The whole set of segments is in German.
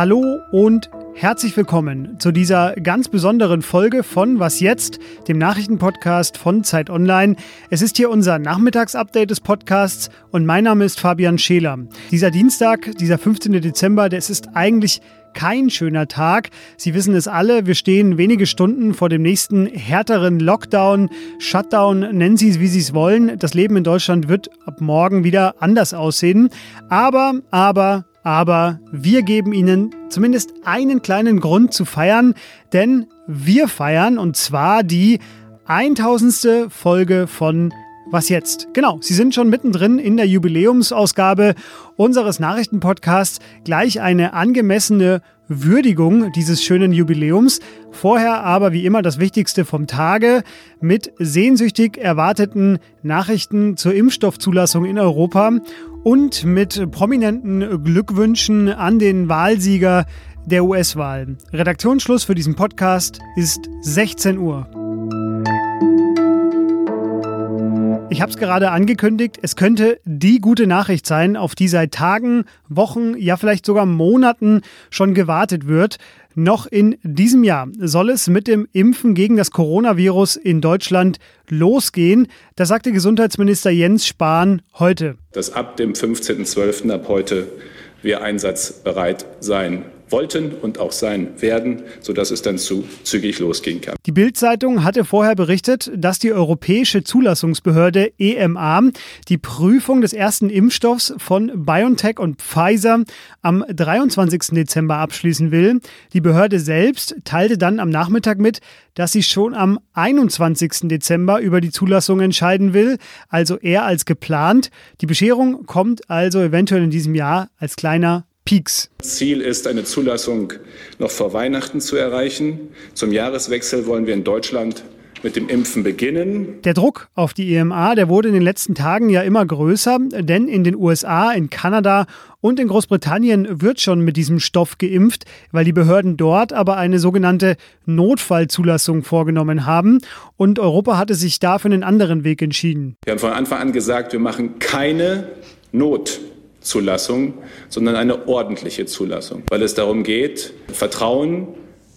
Hallo und herzlich willkommen zu dieser ganz besonderen Folge von Was jetzt, dem Nachrichtenpodcast von Zeit Online. Es ist hier unser Nachmittagsupdate des Podcasts und mein Name ist Fabian Scheler. Dieser Dienstag, dieser 15. Dezember, das ist eigentlich kein schöner Tag. Sie wissen es alle, wir stehen wenige Stunden vor dem nächsten härteren Lockdown, Shutdown, nennen Sie es, wie Sie es wollen. Das Leben in Deutschland wird ab morgen wieder anders aussehen. Aber, aber, aber wir geben Ihnen zumindest einen kleinen Grund zu feiern, denn wir feiern und zwar die 1000. Folge von was jetzt? Genau, Sie sind schon mittendrin in der Jubiläumsausgabe unseres Nachrichtenpodcasts. Gleich eine angemessene Würdigung dieses schönen Jubiläums. Vorher aber wie immer das Wichtigste vom Tage mit sehnsüchtig erwarteten Nachrichten zur Impfstoffzulassung in Europa und mit prominenten Glückwünschen an den Wahlsieger der US-Wahl. Redaktionsschluss für diesen Podcast ist 16 Uhr. Ich habe es gerade angekündigt, es könnte die gute Nachricht sein, auf die seit Tagen, Wochen, ja vielleicht sogar Monaten schon gewartet wird. Noch in diesem Jahr soll es mit dem Impfen gegen das Coronavirus in Deutschland losgehen. Das sagte Gesundheitsminister Jens Spahn heute. Dass ab dem 15.12. ab heute wir einsatzbereit sein wollten und auch sein werden, sodass es dann zu zügig losgehen kann. Die Bild-Zeitung hatte vorher berichtet, dass die Europäische Zulassungsbehörde EMA die Prüfung des ersten Impfstoffs von BioNTech und Pfizer am 23. Dezember abschließen will. Die Behörde selbst teilte dann am Nachmittag mit, dass sie schon am 21. Dezember über die Zulassung entscheiden will, also eher als geplant. Die Bescherung kommt also eventuell in diesem Jahr als kleiner Peaks. Ziel ist, eine Zulassung noch vor Weihnachten zu erreichen. Zum Jahreswechsel wollen wir in Deutschland mit dem Impfen beginnen. Der Druck auf die EMA, der wurde in den letzten Tagen ja immer größer, denn in den USA, in Kanada und in Großbritannien wird schon mit diesem Stoff geimpft, weil die Behörden dort aber eine sogenannte Notfallzulassung vorgenommen haben und Europa hatte sich dafür einen anderen Weg entschieden. Wir haben von Anfang an gesagt, wir machen keine Not Zulassung, sondern eine ordentliche Zulassung, weil es darum geht, Vertrauen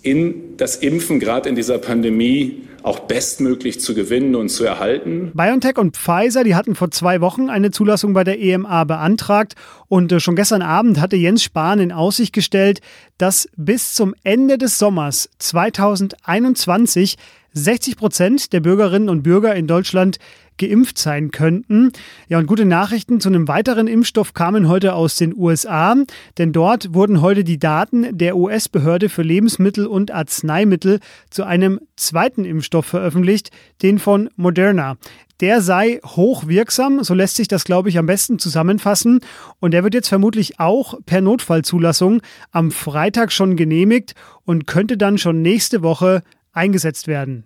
in das Impfen gerade in dieser Pandemie auch bestmöglich zu gewinnen und zu erhalten. BioNTech und Pfizer, die hatten vor zwei Wochen eine Zulassung bei der EMA beantragt und äh, schon gestern Abend hatte Jens Spahn in Aussicht gestellt, dass bis zum Ende des Sommers 2021 60 Prozent der Bürgerinnen und Bürger in Deutschland geimpft sein könnten. Ja, und gute Nachrichten zu einem weiteren Impfstoff kamen heute aus den USA, denn dort wurden heute die Daten der US-Behörde für Lebensmittel und Arzneimittel zu einem zweiten Impfstoff veröffentlicht, den von Moderna. Der sei hochwirksam, so lässt sich das, glaube ich, am besten zusammenfassen. Und der wird jetzt vermutlich auch per Notfallzulassung am Freitag schon genehmigt und könnte dann schon nächste Woche eingesetzt werden.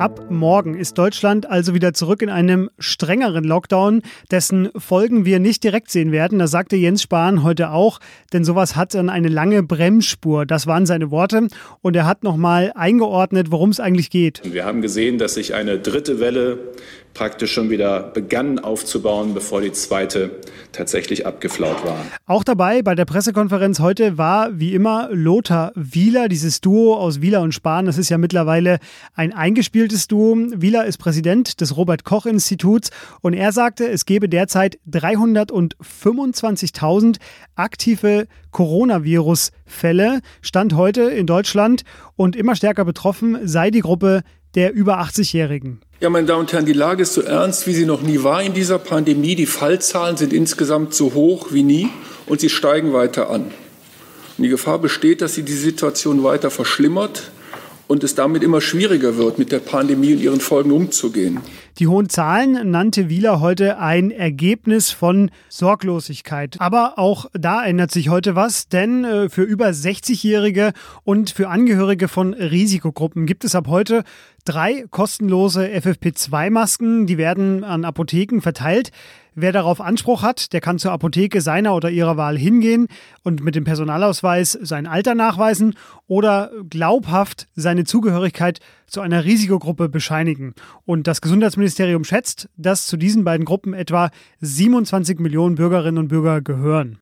Ab morgen ist Deutschland also wieder zurück in einem strengeren Lockdown, dessen Folgen wir nicht direkt sehen werden. Das sagte Jens Spahn heute auch, denn sowas hat dann eine lange Bremsspur. Das waren seine Worte. Und er hat nochmal eingeordnet, worum es eigentlich geht. Wir haben gesehen, dass sich eine dritte Welle praktisch schon wieder begann aufzubauen, bevor die zweite tatsächlich abgeflaut war. Auch dabei bei der Pressekonferenz heute war wie immer Lothar Wieler, dieses Duo aus Wieler und Spahn. Das ist ja mittlerweile ein eingespieltes Duo. Wieler ist Präsident des Robert Koch Instituts und er sagte, es gebe derzeit 325.000 aktive Coronavirus-Fälle. Stand heute in Deutschland und immer stärker betroffen sei die Gruppe der über 80-Jährigen. Ja, meine Damen und Herren, die Lage ist so ernst, wie sie noch nie war in dieser Pandemie. Die Fallzahlen sind insgesamt so hoch wie nie und sie steigen weiter an. Und die Gefahr besteht, dass sie die Situation weiter verschlimmert und es damit immer schwieriger wird, mit der Pandemie und ihren Folgen umzugehen. Die hohen Zahlen nannte Wieler heute ein Ergebnis von Sorglosigkeit. Aber auch da ändert sich heute was, denn äh, für über 60-Jährige und für Angehörige von Risikogruppen gibt es ab heute drei kostenlose FFP2-Masken. Die werden an Apotheken verteilt. Wer darauf Anspruch hat, der kann zur Apotheke seiner oder ihrer Wahl hingehen und mit dem Personalausweis sein Alter nachweisen oder glaubhaft seine Zugehörigkeit zu einer Risikogruppe bescheinigen. Und das Gesundheitsministerium schätzt, dass zu diesen beiden Gruppen etwa 27 Millionen Bürgerinnen und Bürger gehören.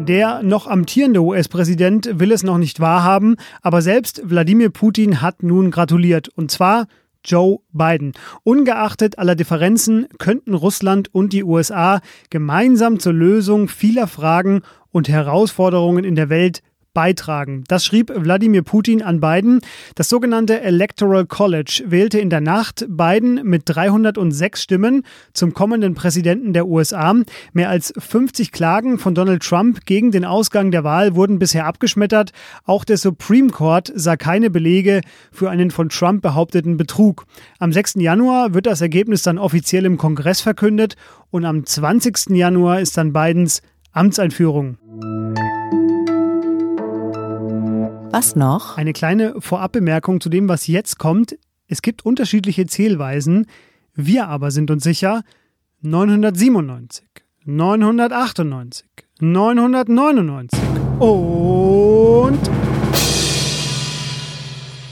Der noch amtierende US-Präsident will es noch nicht wahrhaben, aber selbst Wladimir Putin hat nun gratuliert. Und zwar Joe Biden. Ungeachtet aller Differenzen könnten Russland und die USA gemeinsam zur Lösung vieler Fragen und Herausforderungen in der Welt beitragen. Das schrieb Wladimir Putin an Biden. Das sogenannte Electoral College wählte in der Nacht Biden mit 306 Stimmen zum kommenden Präsidenten der USA. Mehr als 50 Klagen von Donald Trump gegen den Ausgang der Wahl wurden bisher abgeschmettert. Auch der Supreme Court sah keine Belege für einen von Trump behaupteten Betrug. Am 6. Januar wird das Ergebnis dann offiziell im Kongress verkündet und am 20. Januar ist dann Bidens Amtseinführung. Was noch? Eine kleine Vorabbemerkung zu dem, was jetzt kommt. Es gibt unterschiedliche Zählweisen. Wir aber sind uns sicher, 997, 998, 999 und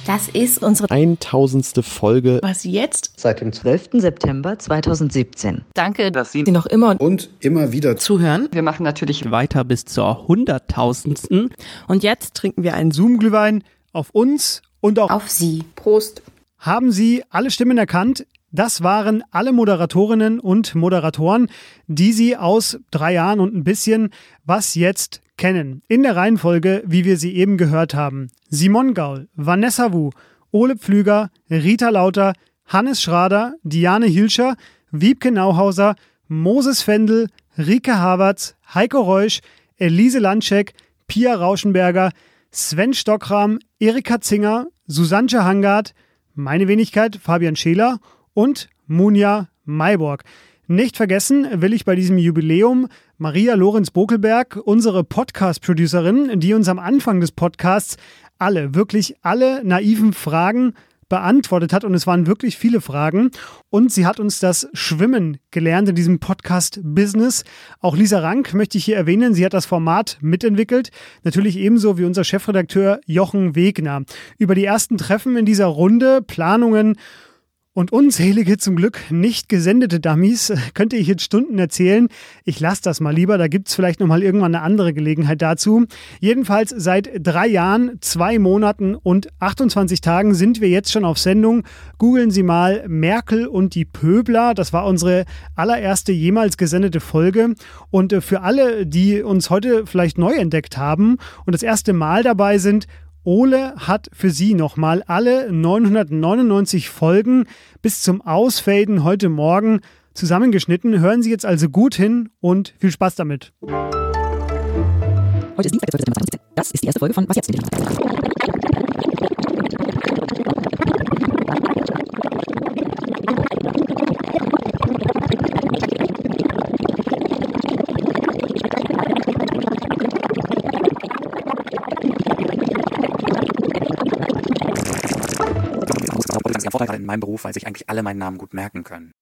das ist unsere 1000. Folge. Was jetzt? Seit dem 12. September 2017. Danke, dass Sie noch immer und immer wieder zuhören. Wir machen natürlich weiter bis zur hunderttausendsten. Und jetzt trinken wir einen Zoom-Glühwein auf uns und auch auf Sie. Prost. Haben Sie alle Stimmen erkannt? Das waren alle Moderatorinnen und Moderatoren, die Sie aus drei Jahren und ein bisschen was jetzt kennen. In der Reihenfolge, wie wir sie eben gehört haben. Simon Gaul, Vanessa Wu, Ole Pflüger, Rita Lauter, Hannes Schrader, Diane Hilscher, Wiebke Nauhauser, Moses Fendel, Rike Havertz, Heiko Reusch, Elise Landschek, Pia Rauschenberger, Sven Stockram, Erika Zinger, Susanne Hangard, meine Wenigkeit Fabian Scheler und Munja Mayborg. Nicht vergessen will ich bei diesem Jubiläum Maria Lorenz Bokelberg, unsere Podcast-Producerin, die uns am Anfang des Podcasts alle, wirklich alle naiven Fragen beantwortet hat und es waren wirklich viele Fragen und sie hat uns das Schwimmen gelernt in diesem Podcast-Business. Auch Lisa Rank möchte ich hier erwähnen, sie hat das Format mitentwickelt, natürlich ebenso wie unser Chefredakteur Jochen Wegner. Über die ersten Treffen in dieser Runde, Planungen und unzählige zum Glück nicht gesendete Dummies könnte ich jetzt Stunden erzählen. Ich lasse das mal lieber, da gibt es vielleicht nochmal irgendwann eine andere Gelegenheit dazu. Jedenfalls seit drei Jahren, zwei Monaten und 28 Tagen sind wir jetzt schon auf Sendung. Googeln Sie mal Merkel und die Pöbler. Das war unsere allererste jemals gesendete Folge. Und äh, für alle, die uns heute vielleicht neu entdeckt haben und das erste Mal dabei sind, Ole hat für Sie nochmal alle 999 Folgen bis zum Ausfaden heute Morgen zusammengeschnitten. Hören Sie jetzt also gut hin und viel Spaß damit. Heute ist Dienstag, der 12. September 2017. Das ist die erste Folge von Was jetzt? Vorteil in meinem Beruf, weil sich eigentlich alle meinen Namen gut merken können.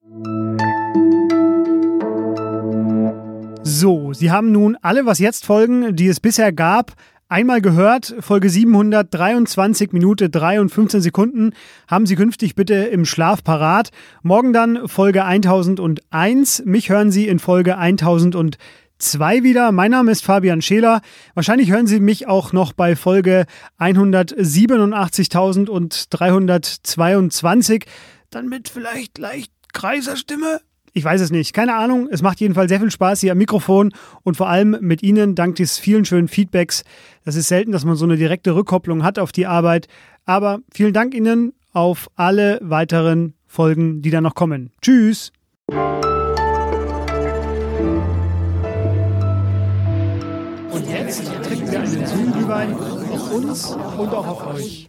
So, Sie haben nun alle was jetzt Folgen, die es bisher gab, einmal gehört. Folge 723 Minute 3 und 15 Sekunden haben Sie künftig bitte im Schlaf parat. Morgen dann Folge 1001. Mich hören Sie in Folge 1002 2 wieder. Mein Name ist Fabian Scheler. Wahrscheinlich hören Sie mich auch noch bei Folge 187.322. Dann mit vielleicht leicht kreiser Stimme. Ich weiß es nicht. Keine Ahnung. Es macht jedenfalls sehr viel Spaß hier am Mikrofon und vor allem mit Ihnen dank des vielen schönen Feedbacks. Das ist selten, dass man so eine direkte Rückkopplung hat auf die Arbeit. Aber vielen Dank Ihnen auf alle weiteren Folgen, die da noch kommen. Tschüss. Wir einen Zoom-Glühwein auf uns und auch auf euch.